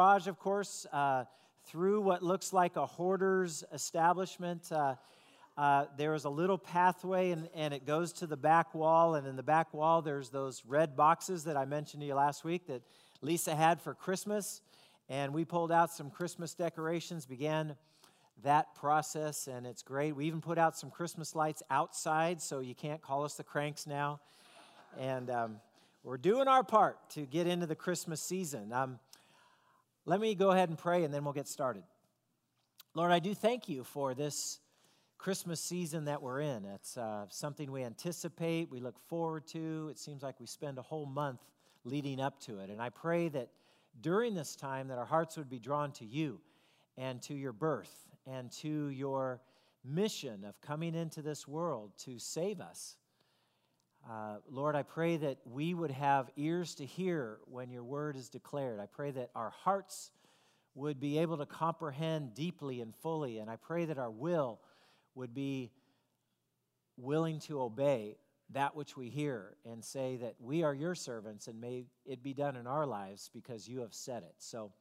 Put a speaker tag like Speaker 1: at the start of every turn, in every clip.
Speaker 1: garage, of course, uh, through what looks like a hoarder's establishment. Uh, uh, there is a little pathway, and, and it goes to the back wall. And in the back wall, there's those red boxes that I mentioned to you last week that Lisa had for Christmas. And we pulled out some Christmas decorations, began that process, and it's great. We even put out some Christmas lights outside, so you can't call us the cranks now. And um, we're doing our part to get into the Christmas season. Um, let me go ahead and pray, and then we'll get started. Lord, I do thank you for this Christmas season that we're in. It's uh, something we anticipate, we look forward to. It seems like we spend a whole month leading up to it. And I pray that during this time that our hearts would be drawn to you and to your birth and to your mission of coming into this world to save us. Uh, Lord, I pray that we would have ears to hear when your word is declared. I pray that our hearts would be able to comprehend deeply and fully. And I pray that our will would be willing to obey that which we hear and say that we are your servants and may it be done in our lives because you have said it. So,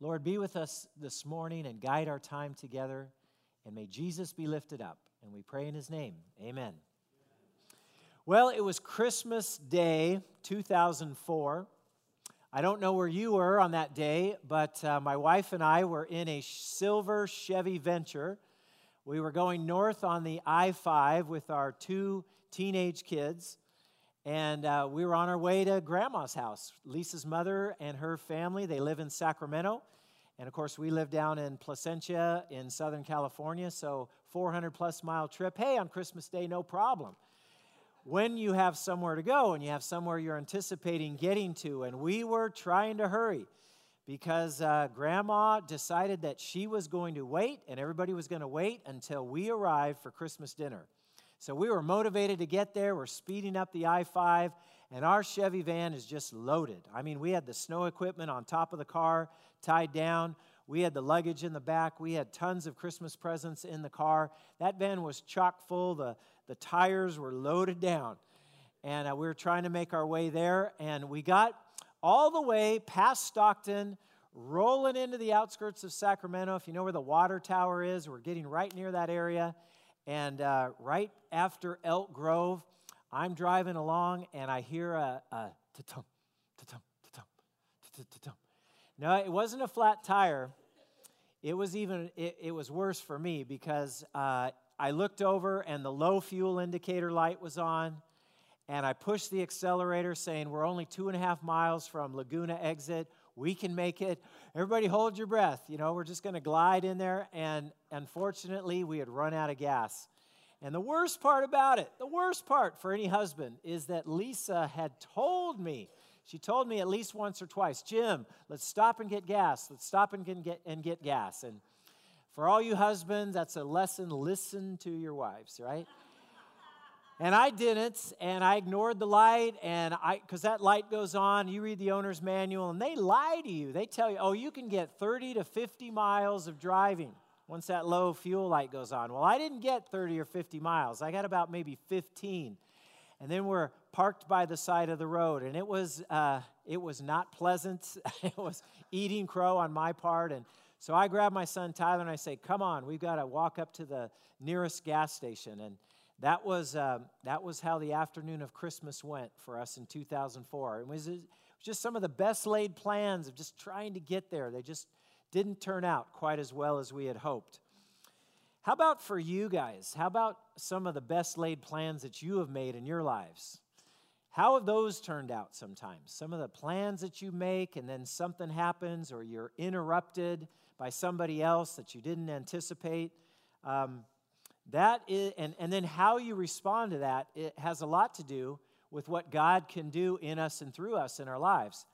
Speaker 1: Lord, be with us this morning and guide our time together, and may Jesus be lifted up. And we pray in his name. Amen. Well, it was Christmas Day 2004. I don't know where you were on that day, but uh, my wife and I were in a silver Chevy Venture. We were going north on the I 5 with our two teenage kids. And uh, we were on our way to grandma's house. Lisa's mother and her family, they live in Sacramento. And of course, we live down in Placentia in Southern California, so 400 plus mile trip. Hey, on Christmas Day, no problem. When you have somewhere to go and you have somewhere you're anticipating getting to, and we were trying to hurry because uh, grandma decided that she was going to wait and everybody was going to wait until we arrived for Christmas dinner. So we were motivated to get there. We're speeding up the I 5, and our Chevy van is just loaded. I mean, we had the snow equipment on top of the car tied down. We had the luggage in the back. We had tons of Christmas presents in the car. That van was chock full. The, the tires were loaded down. And uh, we were trying to make our way there. And we got all the way past Stockton, rolling into the outskirts of Sacramento. If you know where the water tower is, we're getting right near that area. And uh, right after Elk Grove, I'm driving along and I hear a, a ta-tum, ta-tum, ta-tum, ta-tum. No, it wasn't a flat tire. It was even, it, it was worse for me because uh, I looked over and the low fuel indicator light was on. And I pushed the accelerator saying, We're only two and a half miles from Laguna exit. We can make it. Everybody hold your breath. You know, we're just going to glide in there. And unfortunately, we had run out of gas. And the worst part about it, the worst part for any husband, is that Lisa had told me, she told me at least once or twice, Jim, let's stop and get gas. Let's stop and get, and get gas. And for all you husbands, that's a lesson. Listen to your wives, right? And I didn't, and I ignored the light, and I, because that light goes on, you read the owner's manual, and they lie to you. They tell you, oh, you can get 30 to 50 miles of driving once that low fuel light goes on. Well, I didn't get 30 or 50 miles. I got about maybe 15. And then we're parked by the side of the road, and it was, uh, it was not pleasant. it was eating crow on my part. And so I grab my son Tyler and I say, come on, we've got to walk up to the nearest gas station. And that was, uh, that was how the afternoon of Christmas went for us in 2004. It was, it was just some of the best laid plans of just trying to get there. They just didn't turn out quite as well as we had hoped. How about for you guys? How about some of the best laid plans that you have made in your lives? How have those turned out sometimes? Some of the plans that you make, and then something happens, or you're interrupted by somebody else that you didn't anticipate. Um, that is, and, and then how you respond to that, it has a lot to do with what God can do in us and through us in our lives.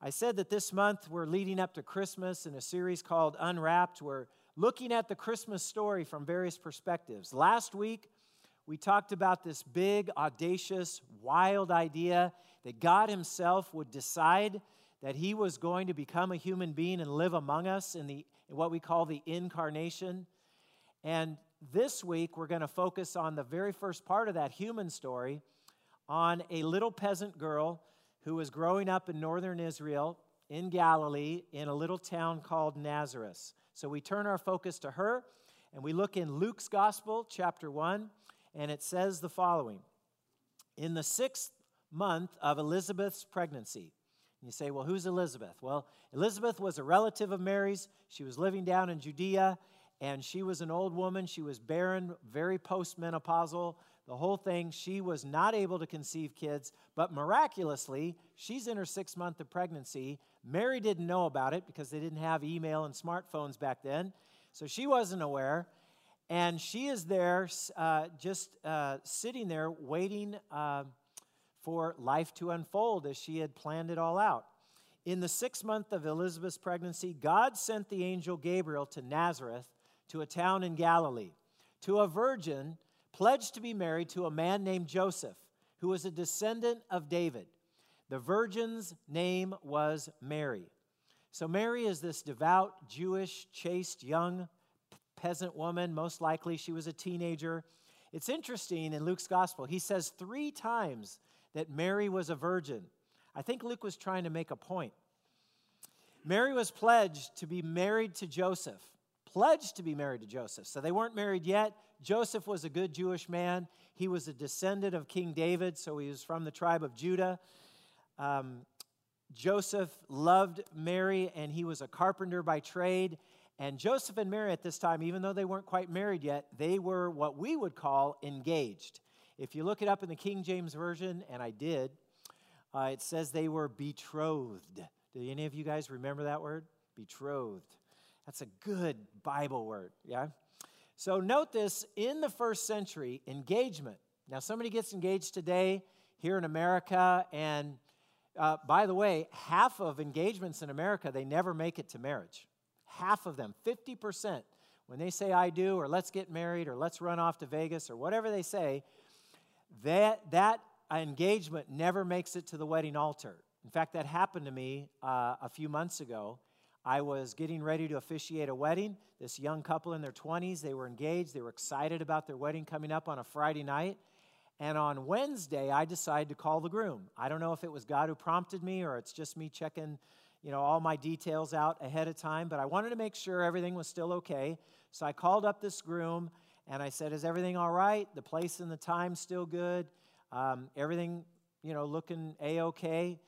Speaker 1: I said that this month we're leading up to Christmas in a series called Unwrapped. We're looking at the Christmas story from various perspectives. Last week, we talked about this big, audacious, wild idea that God Himself would decide that He was going to become a human being and live among us in, the, in what we call the incarnation. And this week, we're going to focus on the very first part of that human story on a little peasant girl who was growing up in northern Israel. in Galilee in a little town called Nazareth. So we turn our focus to her and we look in Luke's Gospel, chapter 1, and it says the following In the sixth month of Elizabeth's pregnancy, you say, well, who's Elizabeth? Well, Elizabeth was a relative of Mary's. She was living down in Judea, and she was an old woman. She was barren, very postmenopausal, the whole thing. She was not able to conceive kids, but miraculously, she's in her sixth month of pregnancy. Mary didn't know about it because they didn't have email and smartphones back then. So she wasn't aware. And she is there, uh, just uh, sitting there, waiting uh, for life to unfold as she had planned it all out. In the sixth month of Elizabeth's pregnancy, God sent the angel Gabriel to Nazareth, to a town in Galilee, to a virgin pledged to be married to a man named Joseph, who was a descendant of David. The virgin's name was Mary. So, Mary is this devout, Jewish, chaste, young peasant woman. Most likely she was a teenager. It's interesting in Luke's gospel, he says three times that Mary was a virgin. I think Luke was trying to make a point. Mary was pledged to be married to Joseph, pledged to be married to Joseph. So they weren't married yet. Joseph was a good Jewish man. He was a descendant of King David, so he was from the tribe of Judah. Um, Joseph loved Mary, and he was a carpenter by trade. And Joseph and Mary at this time, even though they weren't quite married yet, they were what we would call engaged. If you look it up in the King James Version, and I did, uh, it says they were betrothed. Do any of you guys remember that word? Betrothed. That's a good Bible word, yeah? So note this in the first century, engagement. Now, somebody gets engaged today here in America, and uh, by the way, half of engagements in America, they never make it to marriage. Half of them, 50%. When they say I do, or let's get married, or let's run off to Vegas, or whatever they say, that, that engagement never makes it to the wedding altar. In fact, that happened to me uh, a few months ago. I was getting ready to officiate a wedding. This young couple in their 20s, they were engaged. They were excited about their wedding coming up on a Friday night. And on Wednesday, I decided to call the groom. I don't know if it was God who prompted me or it's just me checking, you know, all my details out ahead of time, but I wanted to make sure everything was still okay. So I called up this groom and I said, "Is everything all right? The place and the time still good? Um, everything, you know, looking a okay?"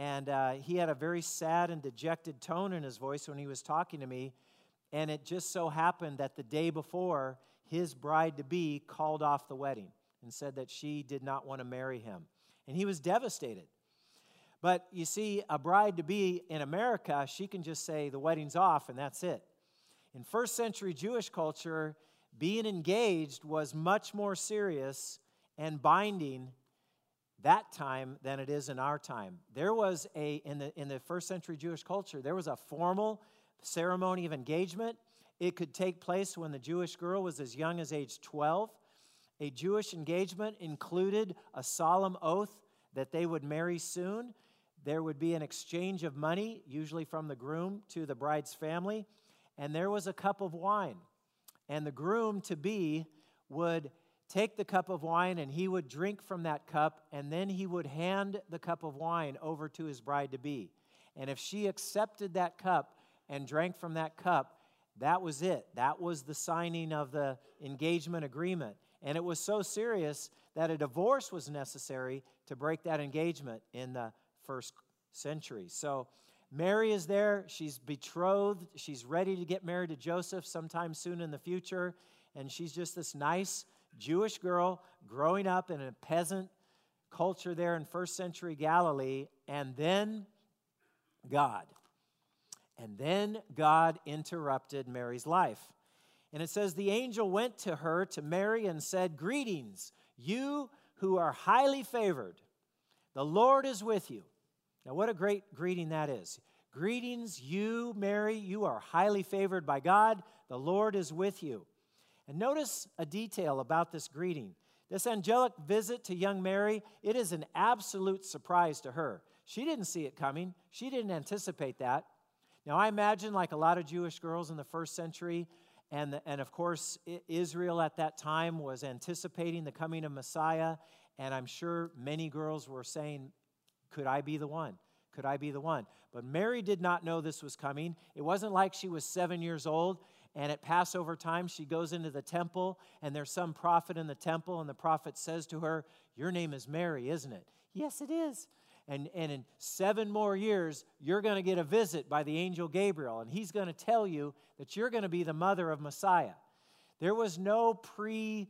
Speaker 1: And uh, he had a very sad and dejected tone in his voice when he was talking to me. And it just so happened that the day before, his bride to be called off the wedding and said that she did not want to marry him. And he was devastated. But you see, a bride to be in America, she can just say the wedding's off and that's it. In first century Jewish culture, being engaged was much more serious and binding that time than it is in our time. There was a, in the, in the first century Jewish culture, there was a formal ceremony of engagement. It could take place when the Jewish girl was as young as age 12. A Jewish engagement included a solemn oath that they would marry soon. There would be an exchange of money, usually from the groom to the bride's family, and there was a cup of wine. And the groom to be would take the cup of wine and he would drink from that cup, and then he would hand the cup of wine over to his bride to be. And if she accepted that cup and drank from that cup, that was it. That was the signing of the engagement agreement. And it was so serious that a divorce was necessary to break that engagement in the first century. So Mary is there. She's betrothed. She's ready to get married to Joseph sometime soon in the future. And she's just this nice Jewish girl growing up in a peasant culture there in first century Galilee. And then God. And then God interrupted Mary's life. And it says, The angel went to her, to Mary, and said, Greetings, you who are highly favored. The Lord is with you. Now, what a great greeting that is. Greetings, you, Mary, you are highly favored by God. The Lord is with you. And notice a detail about this greeting. This angelic visit to young Mary, it is an absolute surprise to her. She didn't see it coming, she didn't anticipate that. Now, I imagine, like a lot of Jewish girls in the first century, and, and of course, Israel at that time was anticipating the coming of Messiah. And I'm sure many girls were saying, Could I be the one? Could I be the one? But Mary did not know this was coming. It wasn't like she was seven years old and at Passover time, she goes into the temple, and there's some prophet in the temple, and the prophet says to her, Your name is Mary, isn't it? Yes, it is. And, and in seven more years, you're going to get a visit by the angel Gabriel, and he's going to tell you that you're going to be the mother of Messiah. There was no pre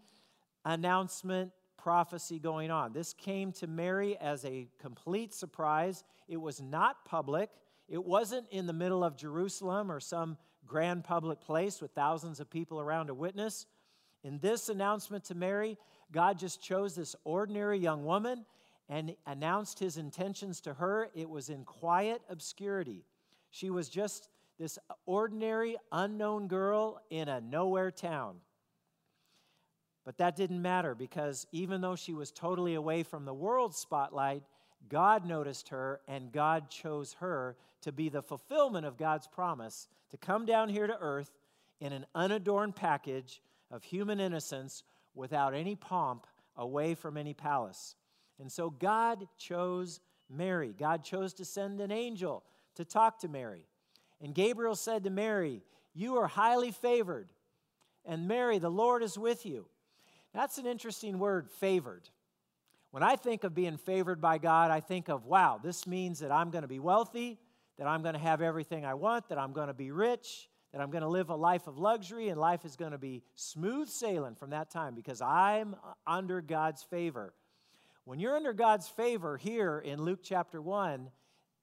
Speaker 1: announcement prophecy going on. This came to Mary as a complete surprise. It was not public, it wasn't in the middle of Jerusalem or some grand public place with thousands of people around to witness. In this announcement to Mary, God just chose this ordinary young woman and announced his intentions to her. It was in quiet obscurity. She was just this ordinary, unknown girl in a nowhere town. But that didn't matter because even though she was totally away from the world's spotlight, God noticed her and God chose her to be the fulfillment of God's promise to come down here to earth in an unadorned package of human innocence without any pomp, away from any palace. And so God chose Mary. God chose to send an angel to talk to Mary. And Gabriel said to Mary, You are highly favored. And Mary, the Lord is with you. That's an interesting word, favored. When I think of being favored by God, I think of, wow, this means that I'm going to be wealthy, that I'm going to have everything I want, that I'm going to be rich, that I'm going to live a life of luxury, and life is going to be smooth sailing from that time because I'm under God's favor. When you're under God's favor here in Luke chapter 1,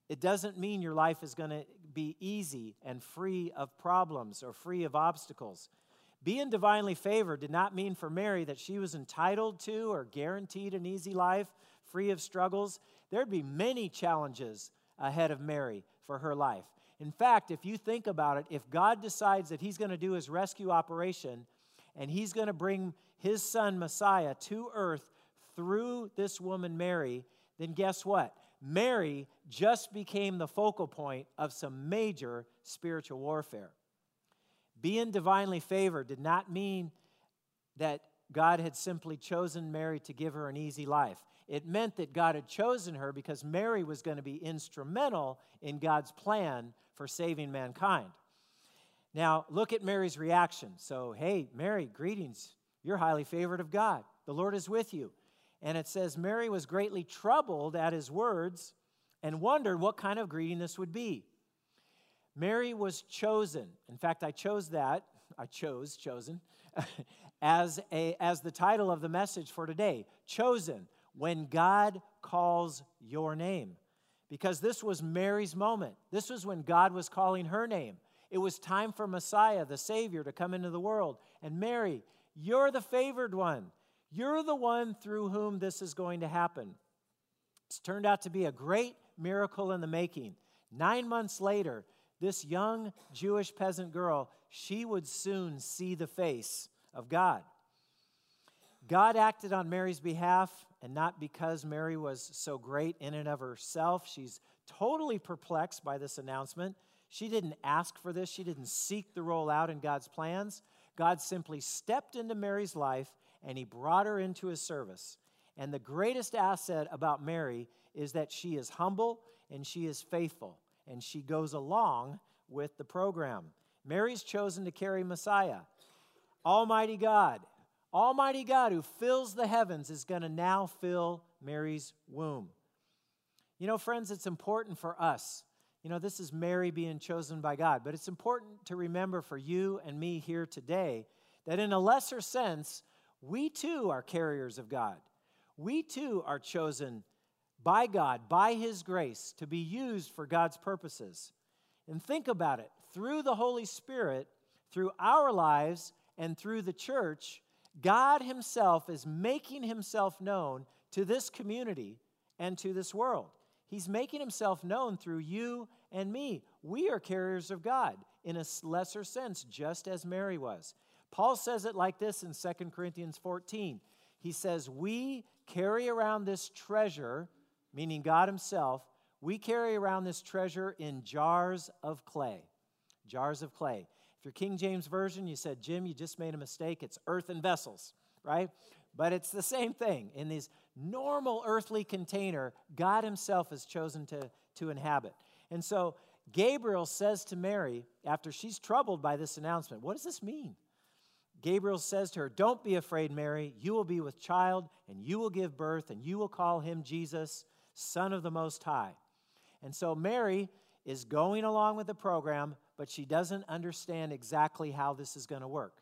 Speaker 1: it doesn't mean your life is going to be easy and free of problems or free of obstacles. Being divinely favored did not mean for Mary that she was entitled to or guaranteed an easy life, free of struggles. There'd be many challenges ahead of Mary for her life. In fact, if you think about it, if God decides that He's going to do His rescue operation and He's going to bring His Son Messiah to earth through this woman, Mary, then guess what? Mary just became the focal point of some major spiritual warfare. Being divinely favored did not mean that God had simply chosen Mary to give her an easy life. It meant that God had chosen her because Mary was going to be instrumental in God's plan for saving mankind. Now, look at Mary's reaction. So, hey, Mary, greetings. You're highly favored of God. The Lord is with you. And it says, Mary was greatly troubled at his words and wondered what kind of greeting this would be. Mary was chosen. In fact, I chose that, I chose, chosen, as, a, as the title of the message for today Chosen, when God calls your name. Because this was Mary's moment. This was when God was calling her name. It was time for Messiah, the Savior, to come into the world. And Mary, you're the favored one. You're the one through whom this is going to happen. It's turned out to be a great miracle in the making. Nine months later, this young Jewish peasant girl, she would soon see the face of God. God acted on Mary's behalf, and not because Mary was so great in and of herself. She's totally perplexed by this announcement. She didn't ask for this, she didn't seek the role out in God's plans. God simply stepped into Mary's life and he brought her into his service. And the greatest asset about Mary is that she is humble and she is faithful and she goes along with the program. Mary's chosen to carry Messiah. Almighty God, Almighty God who fills the heavens is going to now fill Mary's womb. You know, friends, it's important for us. You know, this is Mary being chosen by God, but it's important to remember for you and me here today that in a lesser sense, we too are carriers of God. We too are chosen by God, by His grace, to be used for God's purposes. And think about it through the Holy Spirit, through our lives, and through the church, God Himself is making Himself known to this community and to this world. He's making Himself known through you and me. We are carriers of God in a lesser sense, just as Mary was. Paul says it like this in 2 Corinthians 14. He says, We carry around this treasure meaning God Himself, we carry around this treasure in jars of clay. Jars of clay. If you're King James Version, you said, Jim, you just made a mistake. It's earthen vessels, right? But it's the same thing. In this normal earthly container, God Himself has chosen to, to inhabit. And so Gabriel says to Mary, after she's troubled by this announcement, What does this mean? Gabriel says to her, Don't be afraid, Mary. You will be with child, and you will give birth, and you will call him Jesus, Son of the Most High. And so Mary is going along with the program, but she doesn't understand exactly how this is going to work.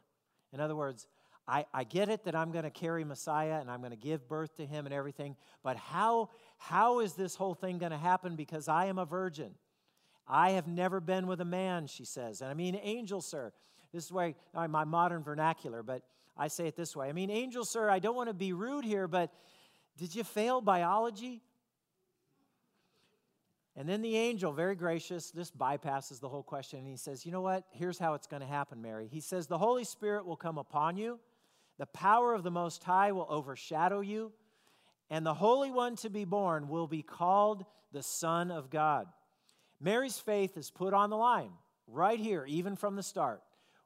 Speaker 1: In other words, I, I get it that I'm going to carry Messiah and I'm going to give birth to him and everything, but how, how is this whole thing going to happen? Because I am a virgin. I have never been with a man, she says. And I mean, angel, sir. This is why my modern vernacular, but I say it this way. I mean, angel, sir, I don't want to be rude here, but did you fail biology? And then the angel, very gracious, this bypasses the whole question, and he says, You know what? Here's how it's going to happen, Mary. He says, The Holy Spirit will come upon you, the power of the Most High will overshadow you, and the Holy One to be born will be called the Son of God. Mary's faith is put on the line right here, even from the start.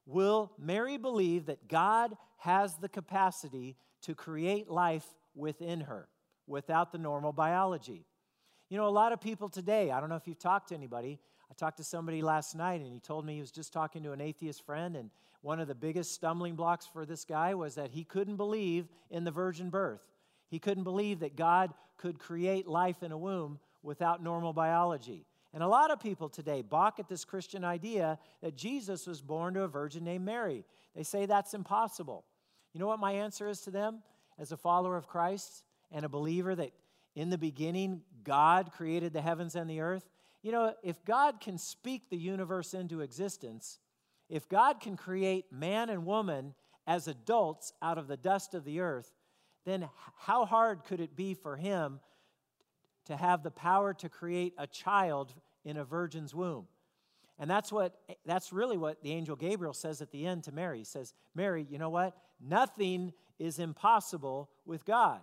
Speaker 1: Will Mary believe that God has the capacity to create life within her without the normal biology? You know, a lot of people today, I don't know if you've talked to anybody. I talked to somebody last night and he told me he was just talking to an atheist friend, and one of the biggest stumbling blocks for this guy was that he couldn't believe in the virgin birth. He couldn't believe that God could create life in a womb without normal biology. And a lot of people today balk at this Christian idea that Jesus was born to a virgin named Mary. They say that's impossible. You know what my answer is to them as a follower of Christ and a believer that in the beginning God created the heavens and the earth? You know, if God can speak the universe into existence, if God can create man and woman as adults out of the dust of the earth, then how hard could it be for him to have the power to create a child in a virgin's womb. And that's what that's really what the angel Gabriel says at the end to Mary. He says, "Mary, you know what? Nothing is impossible with God.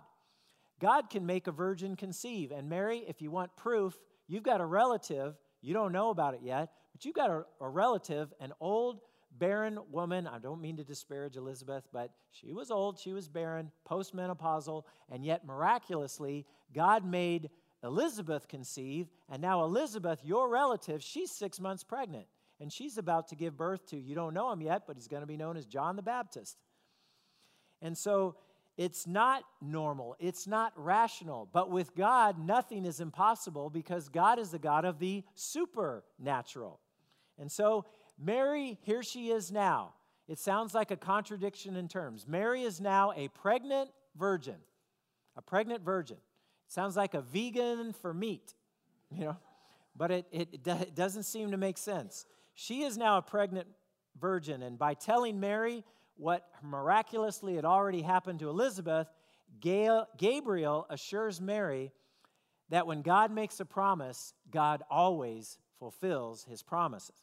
Speaker 1: God can make a virgin conceive. And Mary, if you want proof, you've got a relative, you don't know about it yet, but you've got a, a relative, an old barren woman. I don't mean to disparage Elizabeth, but she was old, she was barren, postmenopausal, and yet miraculously, God made Elizabeth conceive. and now Elizabeth, your relative, she's six months pregnant, and she's about to give birth to, you don't know him yet, but he's going to be known as John the Baptist. And so it's not normal, it's not rational, but with God, nothing is impossible because God is the God of the supernatural. And so, Mary, here she is now. It sounds like a contradiction in terms. Mary is now a pregnant virgin, a pregnant virgin. Sounds like a vegan for meat, you know, but it, it, it doesn't seem to make sense. She is now a pregnant virgin, and by telling Mary what miraculously had already happened to Elizabeth, Gabriel assures Mary that when God makes a promise, God always fulfills his promises.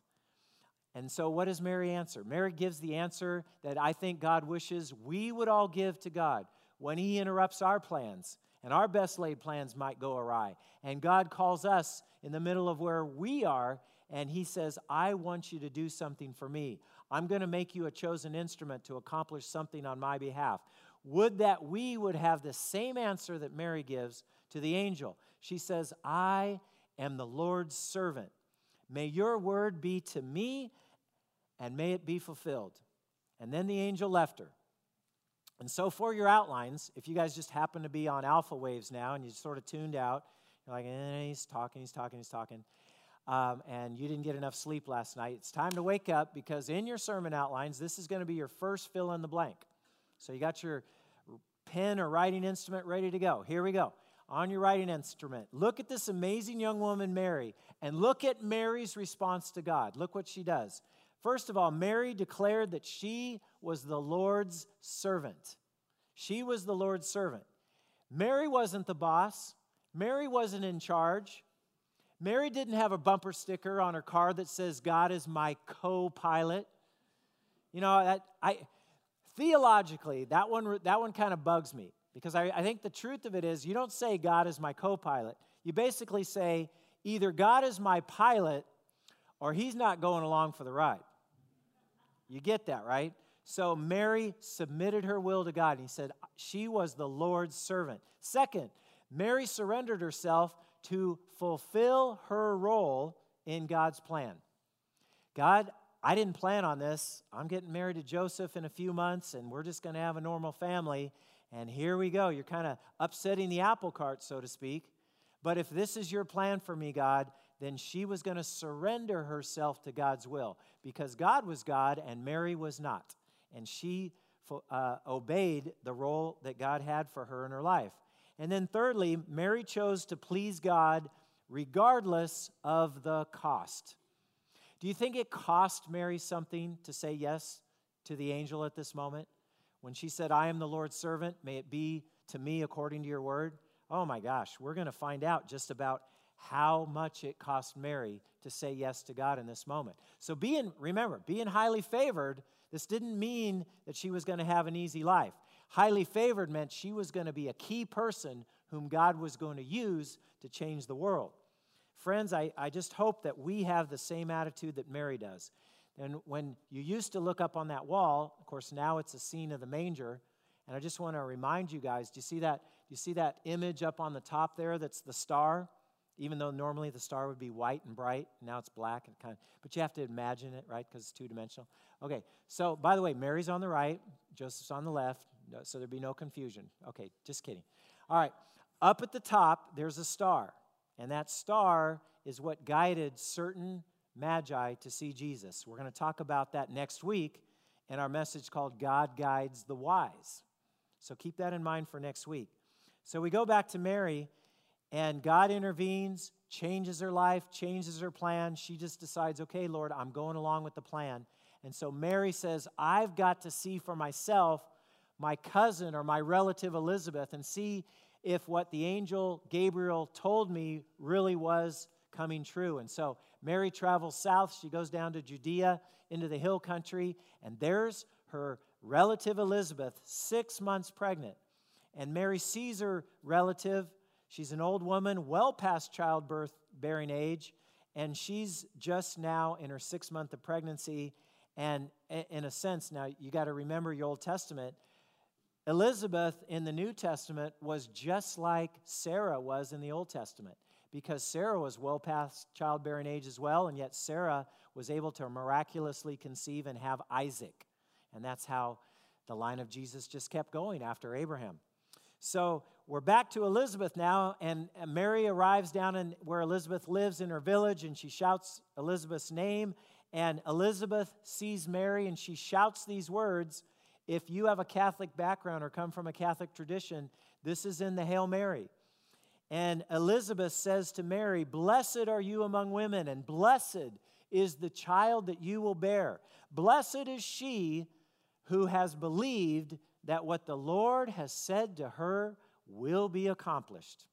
Speaker 1: And so, what does Mary answer? Mary gives the answer that I think God wishes we would all give to God when he interrupts our plans and our best laid plans might go awry. And God calls us in the middle of where we are, and He says, I want you to do something for me. I'm going to make you a chosen instrument to accomplish something on my behalf. Would that we would have the same answer that Mary gives to the angel. She says, I am the Lord's servant. May your word be to me, and may it be fulfilled. And then the angel left her. And so, for your outlines, if you guys just happen to be on alpha waves now and you sort of tuned out, you're like, eh, he's talking, he's talking, he's talking, um, and you didn't get enough sleep last night, it's time to wake up because in your sermon outlines, this is going to be your first fill in the blank. So, you got your pen or writing instrument ready to go. Here we go. On your writing instrument, look at this amazing young woman, Mary, and look at Mary's response to God. Look what she does. First of all, Mary declared that she was the Lord's servant. She was the Lord's servant. Mary wasn't the boss, Mary wasn't in charge. Mary didn't have a bumper sticker on her car that says, God is my co pilot. You know, that, I, theologically, that one, that one kind of bugs me because I, I think the truth of it is you don't say, God is my co pilot. You basically say, either God is my pilot or he's not going along for the ride. You get that, right? So Mary submitted her will to God. And he said she was the Lord's servant. Second, Mary surrendered herself to fulfill her role in God's plan. God, I didn't plan on this. I'm getting married to Joseph in a few months, and we're just going to have a normal family. And here we go. You're kind of upsetting the apple cart, so to speak. But if this is your plan for me, God, then she was going to surrender herself to God's will because God was God and Mary was not and she uh, obeyed the role that God had for her in her life. And then, thirdly, Mary chose to please God regardless of the cost. Do you think it cost Mary something to say yes to the angel at this moment? When she said, I am the Lord's servant, may it be to me according to your word? Oh my gosh, we're going to find out just about how much it cost Mary to say yes to God in this moment. So, being, remember, being highly favored this didn't mean that she was going to have an easy life. Highly favored meant she was going to be a key person whom God was going to use to change the world. Friends, I, I just hope that we have the same attitude that Mary does. And when you used to look up on that wall, of course, now it's a scene of the manger. And I just want to remind you guys do you see that? Do you see that image up on the top there that's the star? even though normally the star would be white and bright, now it's black and kind of, but you have to imagine it, right? Because it's two dimensional. Okay, so by the way, Mary's on the right, Joseph's on the left, so there'd be no confusion. Okay, just kidding. All right, up at the top, there's a star, and that star is what guided certain magi to see Jesus. We're going to talk about that next week in our message called God Guides the Wise. So keep that in mind for next week. So we go back to Mary and God intervenes, changes her life, changes her plan. She just decides, okay, Lord, I'm going along with the plan. And so Mary says, I've got to see for myself my cousin or my relative Elizabeth and see if what the angel Gabriel told me really was coming true. And so Mary travels south. She goes down to Judea into the hill country, and there's her relative Elizabeth, six months pregnant. And Mary sees her relative She's an old woman, well past childbirth bearing age, and she's just now in her sixth month of pregnancy. And in a sense, now you got to remember your Old Testament. Elizabeth in the New Testament was just like Sarah was in the Old Testament because Sarah was well past childbearing age as well, and yet Sarah was able to miraculously conceive and have Isaac. And that's how the line of Jesus just kept going after Abraham. So we're back to Elizabeth now, and Mary arrives down in where Elizabeth lives in her village, and she shouts Elizabeth's name. And Elizabeth sees Mary, and she shouts these words. If you have a Catholic background or come from a Catholic tradition, this is in the Hail Mary. And Elizabeth says to Mary, Blessed are you among women, and blessed is the child that you will bear. Blessed is she who has believed that what the Lord has said to her will be accomplished.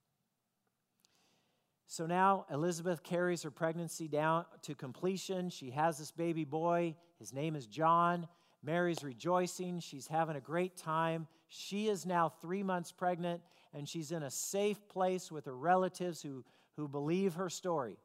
Speaker 1: So now Elizabeth carries her pregnancy down to completion. She has this baby boy. His name is John. Mary's rejoicing. She's having a great time. She is now three months pregnant, and she's in a safe place with her relatives who, who believe her story.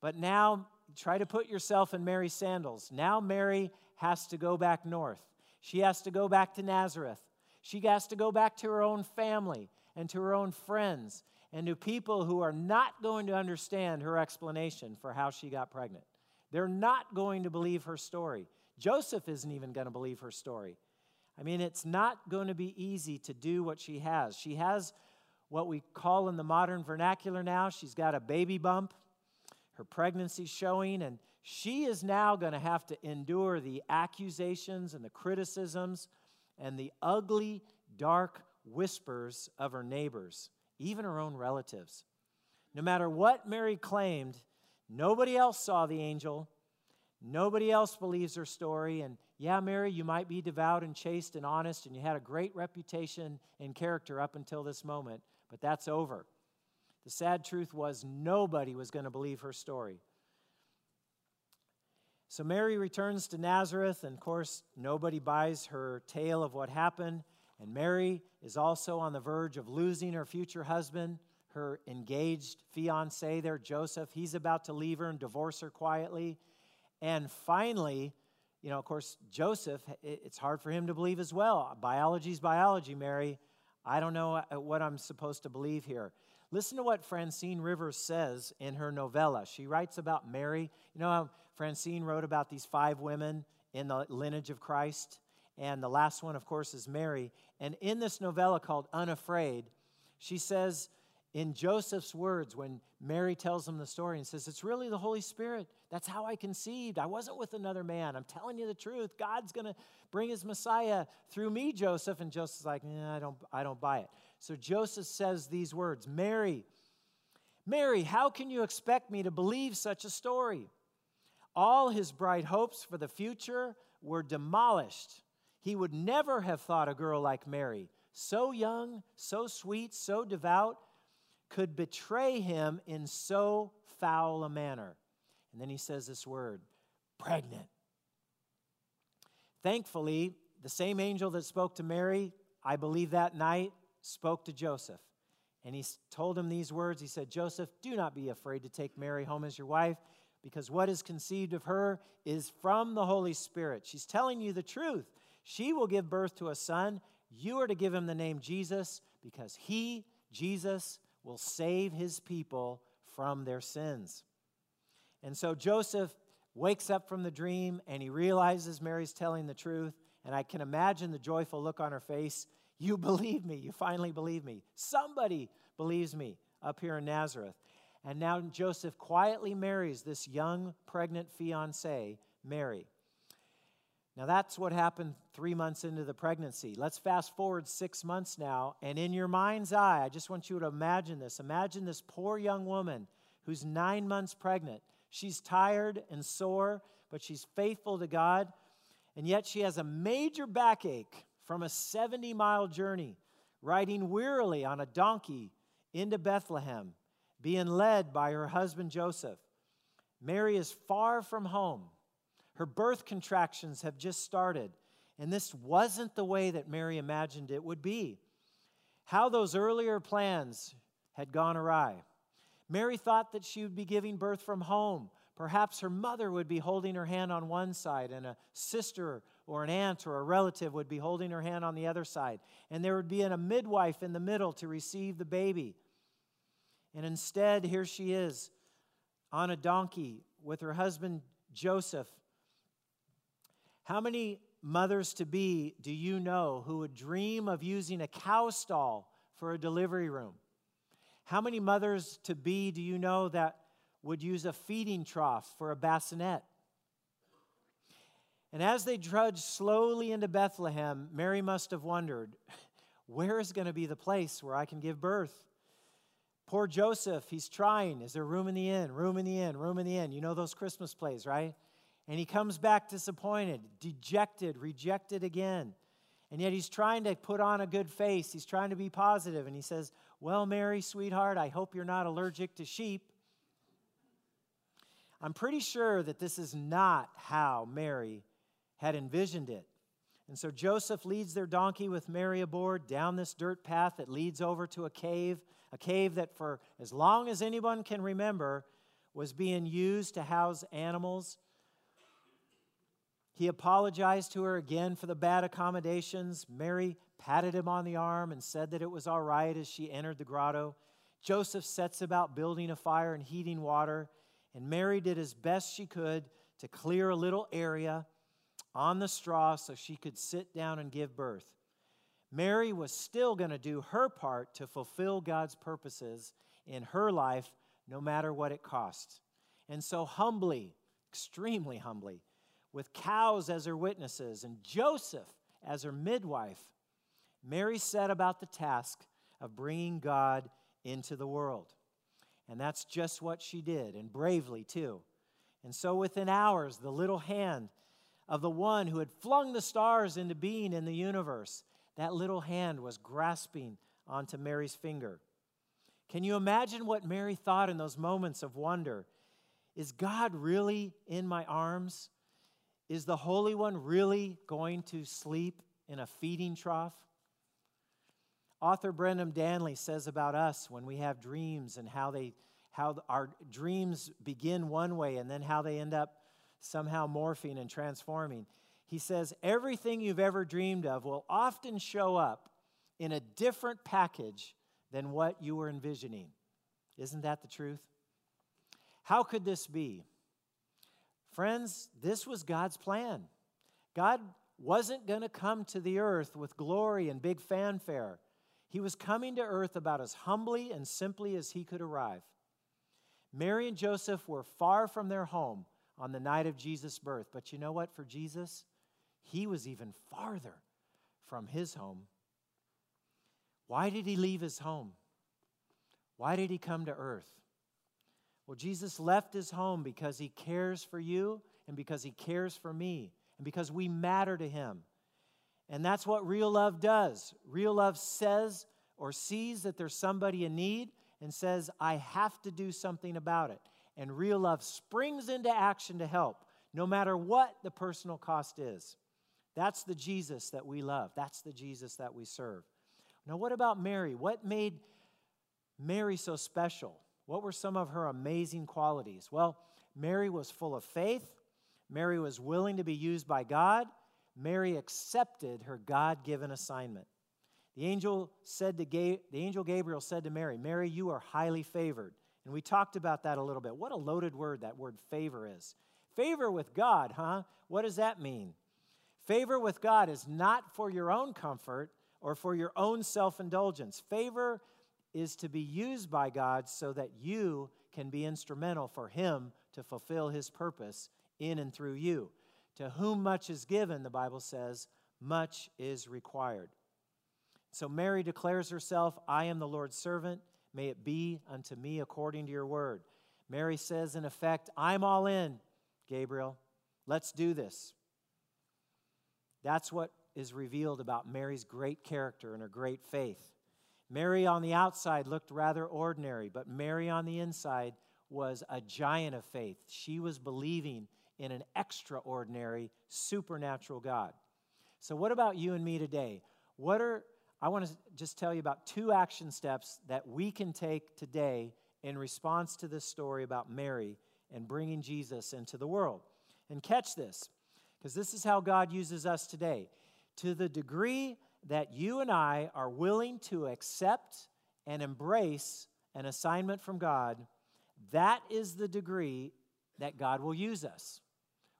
Speaker 1: But now, try to put yourself in Mary's sandals. Now, Mary has to go back north. She has to go back to Nazareth. She has to go back to her own family and to her own friends and to people who are not going to understand her explanation for how she got pregnant. They're not going to believe her story. Joseph isn't even going to believe her story. I mean, it's not going to be easy to do what she has. She has what we call in the modern vernacular now, she's got a baby bump, her pregnancy showing, and she is now going to have to endure the accusations and the criticisms and the ugly, dark whispers of her neighbors, even her own relatives. No matter what Mary claimed, nobody else saw the angel. Nobody else believes her story. And yeah, Mary, you might be devout and chaste and honest, and you had a great reputation and character up until this moment, but that's over. The sad truth was nobody was going to believe her story. So Mary returns to Nazareth, and of course, nobody buys her tale of what happened. And Mary is also on the verge of losing her future husband, her engaged fiance there, Joseph. He's about to leave her and divorce her quietly. And finally, you know, of course, Joseph, it's hard for him to believe as well. Biology's biology, Mary. I don't know uh, what I'm supposed to believe here. Listen to what Francine Rivers says in her novella. She writes about Mary. You know how Francine wrote about these five women in the lineage of Christ? And the last one, of course, is Mary. And in this novella called Unafraid, she says, in Joseph's words, when Mary tells him the story and says, It's really the Holy Spirit. That's how I conceived. I wasn't with another man. I'm telling you the truth. God's going to bring his Messiah through me, Joseph. And Joseph's like, eh, I, don't, I don't buy it. So Joseph says these words Mary, Mary, how can you expect me to believe such a story? All his bright hopes for the future were demolished. He would never have thought a girl like Mary, so young, so sweet, so devout, could betray him in so foul a manner. And then he says this word pregnant. Thankfully, the same angel that spoke to Mary, I believe that night, spoke to Joseph. And he told him these words. He said, Joseph, do not be afraid to take Mary home as your wife, because what is conceived of her is from the Holy Spirit. She's telling you the truth. She will give birth to a son. You are to give him the name Jesus, because he, Jesus, will save his people from their sins. And so Joseph wakes up from the dream and he realizes Mary's telling the truth. And I can imagine the joyful look on her face. You believe me. You finally believe me. Somebody believes me up here in Nazareth. And now Joseph quietly marries this young pregnant fiancee, Mary. Now, that's what happened three months into the pregnancy. Let's fast forward six months now, and in your mind's eye, I just want you to imagine this. Imagine this poor young woman who's nine months pregnant. She's tired and sore, but she's faithful to God, and yet she has a major backache from a 70 mile journey, riding wearily on a donkey into Bethlehem, being led by her husband Joseph. Mary is far from home her birth contractions have just started, and this wasn't the way that Mary imagined it would be. How those earlier plans had gone awry. Mary thought that she would be giving birth from home. Perhaps her mother would be holding her hand on one side, and a sister or an aunt or a relative would be holding her hand on the other side. And there would be a midwife in the middle to receive the baby. And instead, here she is on a donkey with her husband Joseph how many mothers to be do you know who would dream of using a cow stall for a delivery room? How many mothers to be do you know that would use a feeding trough for a bassinet? And as they trudged slowly into Bethlehem, Mary must have wondered, where is going to be the place where I can give birth? Poor Joseph, he's trying. Is there room in the inn? Room in the inn? Room in the inn? You know those Christmas plays, right? And he comes back disappointed, dejected, rejected again. And yet he's trying to put on a good face. He's trying to be positive. And he says, Well, Mary, sweetheart, I hope you're not allergic to sheep. I'm pretty sure that this is not how Mary had envisioned it. And so Joseph leads their donkey with Mary aboard down this dirt path that leads over to a cave, a cave that, for as long as anyone can remember, was being used to house animals he apologized to her again for the bad accommodations. Mary patted him on the arm and said that it was all right as she entered the grotto. Joseph sets about building a fire and heating water, and Mary did as best she could to clear a little area on the straw so she could sit down and give birth. Mary was still going to do her part to fulfill God's purposes in her life, no matter what it cost. And so, humbly, extremely humbly, with cows as her witnesses and Joseph as her midwife, Mary set about the task of bringing God into the world. And that's just what she did, and bravely too. And so within hours, the little hand of the one who had flung the stars into being in the universe, that little hand was grasping onto Mary's finger. Can you imagine what Mary thought in those moments of wonder? Is God really in my arms? Is the Holy One really going to sleep in a feeding trough? Author Brennan Danley says about us when we have dreams and how they how our dreams begin one way and then how they end up somehow morphing and transforming. He says, Everything you've ever dreamed of will often show up in a different package than what you were envisioning. Isn't that the truth? How could this be? Friends, this was God's plan. God wasn't going to come to the earth with glory and big fanfare. He was coming to earth about as humbly and simply as he could arrive. Mary and Joseph were far from their home on the night of Jesus' birth. But you know what? For Jesus, he was even farther from his home. Why did he leave his home? Why did he come to earth? Well, Jesus left his home because he cares for you and because he cares for me and because we matter to him. And that's what real love does. Real love says or sees that there's somebody in need and says, I have to do something about it. And real love springs into action to help, no matter what the personal cost is. That's the Jesus that we love. That's the Jesus that we serve. Now, what about Mary? What made Mary so special? What were some of her amazing qualities? Well, Mary was full of faith. Mary was willing to be used by God. Mary accepted her God given assignment. The angel said to Ga- the angel Gabriel said to Mary, "Mary, you are highly favored." And we talked about that a little bit. What a loaded word that word favor is. Favor with God, huh? What does that mean? Favor with God is not for your own comfort or for your own self-indulgence. Favor is to be used by God so that you can be instrumental for him to fulfill his purpose in and through you. To whom much is given, the Bible says, much is required. So Mary declares herself, I am the Lord's servant. May it be unto me according to your word. Mary says, in effect, I'm all in, Gabriel. Let's do this. That's what is revealed about Mary's great character and her great faith. Mary on the outside looked rather ordinary, but Mary on the inside was a giant of faith. She was believing in an extraordinary, supernatural God. So, what about you and me today? What are I want to just tell you about two action steps that we can take today in response to this story about Mary and bringing Jesus into the world. And catch this, because this is how God uses us today. To the degree that you and I are willing to accept and embrace an assignment from God, that is the degree that God will use us.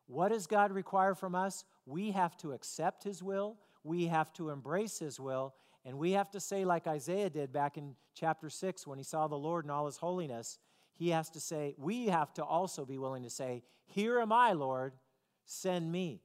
Speaker 1: What does God require from us? We have to accept His will, we have to embrace His will, and we have to say, like Isaiah did back in chapter 6 when he saw the Lord in all his holiness, he has to say, we have to also be willing to say, Here am I, Lord, send me.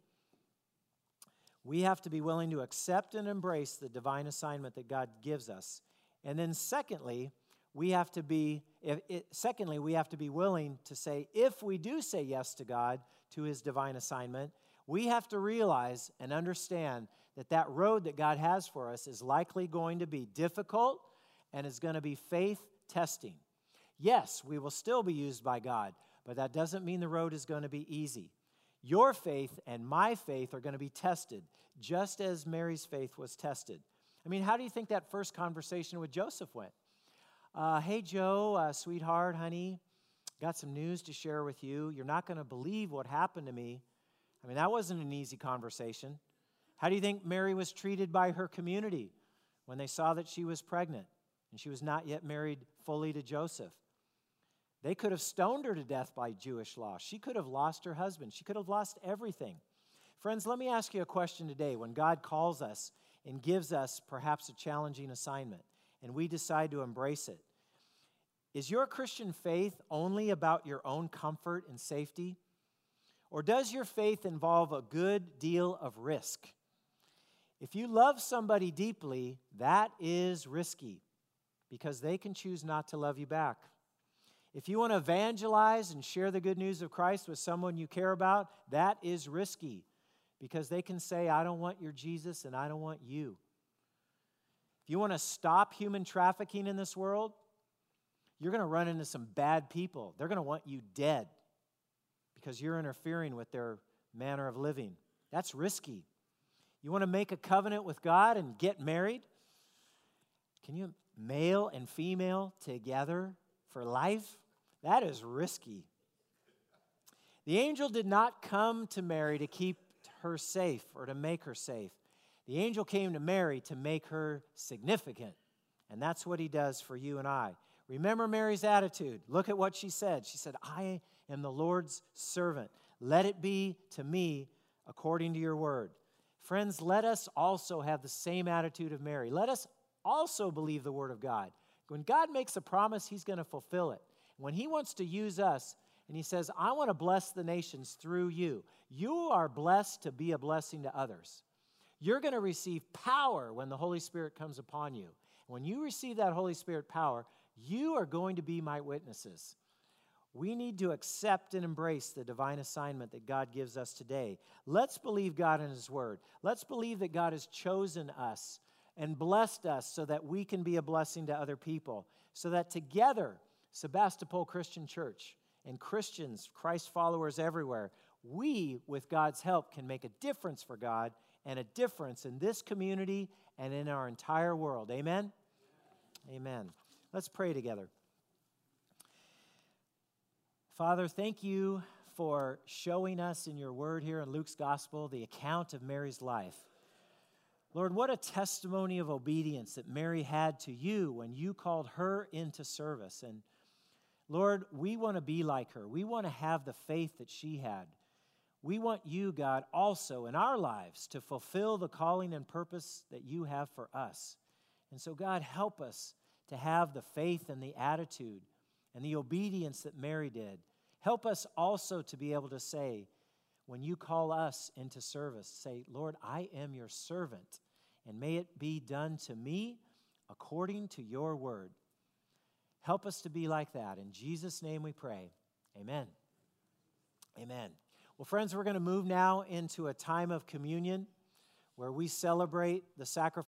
Speaker 1: We have to be willing to accept and embrace the divine assignment that God gives us. And then, secondly, we have to be it, secondly we have to be willing to say if we do say yes to god to his divine assignment we have to realize and understand that that road that God has for us is likely going to be difficult and is going to be faith testing. Yes, we will still be used by God, but that doesn't mean the road is going to be easy. Your faith and my faith are going to be tested, just as Mary's faith was tested. I mean, how do you think that first conversation with Joseph went? Uh, hey, Joe, uh, sweetheart, honey, got some news to share with you. You're not going to believe what happened to me. I mean, that wasn't an easy conversation. How do you think Mary was treated by her community when they saw that she was pregnant and she was not yet married fully to Joseph? They could have stoned her to death by Jewish law. She could have lost her husband. She could have lost everything. Friends, let me ask you a question today. When God calls us and gives us perhaps a challenging assignment and we decide to embrace it, is your Christian faith only about your own comfort and safety? Or does your faith involve a good deal of risk? If you love somebody deeply, that is risky because they can choose not to love you back. If you want to evangelize and share the good news of Christ with someone you care about, that is risky because they can say, I don't want your Jesus and I don't want you. If you want to stop human trafficking in this world, you're going to run into some bad people. They're going to want you dead because you're interfering with their manner of living. That's risky. You want to make a covenant with God and get married? Can you, male and female together for life? That is risky. The angel did not come to Mary to keep her safe or to make her safe. The angel came to Mary to make her significant. And that's what he does for you and I. Remember Mary's attitude. Look at what she said. She said, I am the Lord's servant. Let it be to me according to your word. Friends, let us also have the same attitude of Mary. Let us also believe the word of God. When God makes a promise, he's going to fulfill it. When he wants to use us, and he says, I want to bless the nations through you, you are blessed to be a blessing to others. You're going to receive power when the Holy Spirit comes upon you. When you receive that Holy Spirit power, you are going to be my witnesses. We need to accept and embrace the divine assignment that God gives us today. Let's believe God in His Word. Let's believe that God has chosen us and blessed us so that we can be a blessing to other people, so that together, Sebastopol Christian Church and Christians, Christ followers everywhere, we, with God's help, can make a difference for God and a difference in this community and in our entire world. Amen? Amen. Let's pray together. Father, thank you for showing us in your word here in Luke's gospel the account of Mary's life. Lord, what a testimony of obedience that Mary had to you when you called her into service. And Lord, we want to be like her. We want to have the faith that she had. We want you, God, also in our lives to fulfill the calling and purpose that you have for us. And so, God, help us to have the faith and the attitude and the obedience that Mary did. Help us also to be able to say, when you call us into service, say, Lord, I am your servant and may it be done to me according to your word. Help us to be like that. In Jesus' name we pray. Amen. Amen. Well, friends, we're going to move now into a time of communion where we celebrate the sacrifice.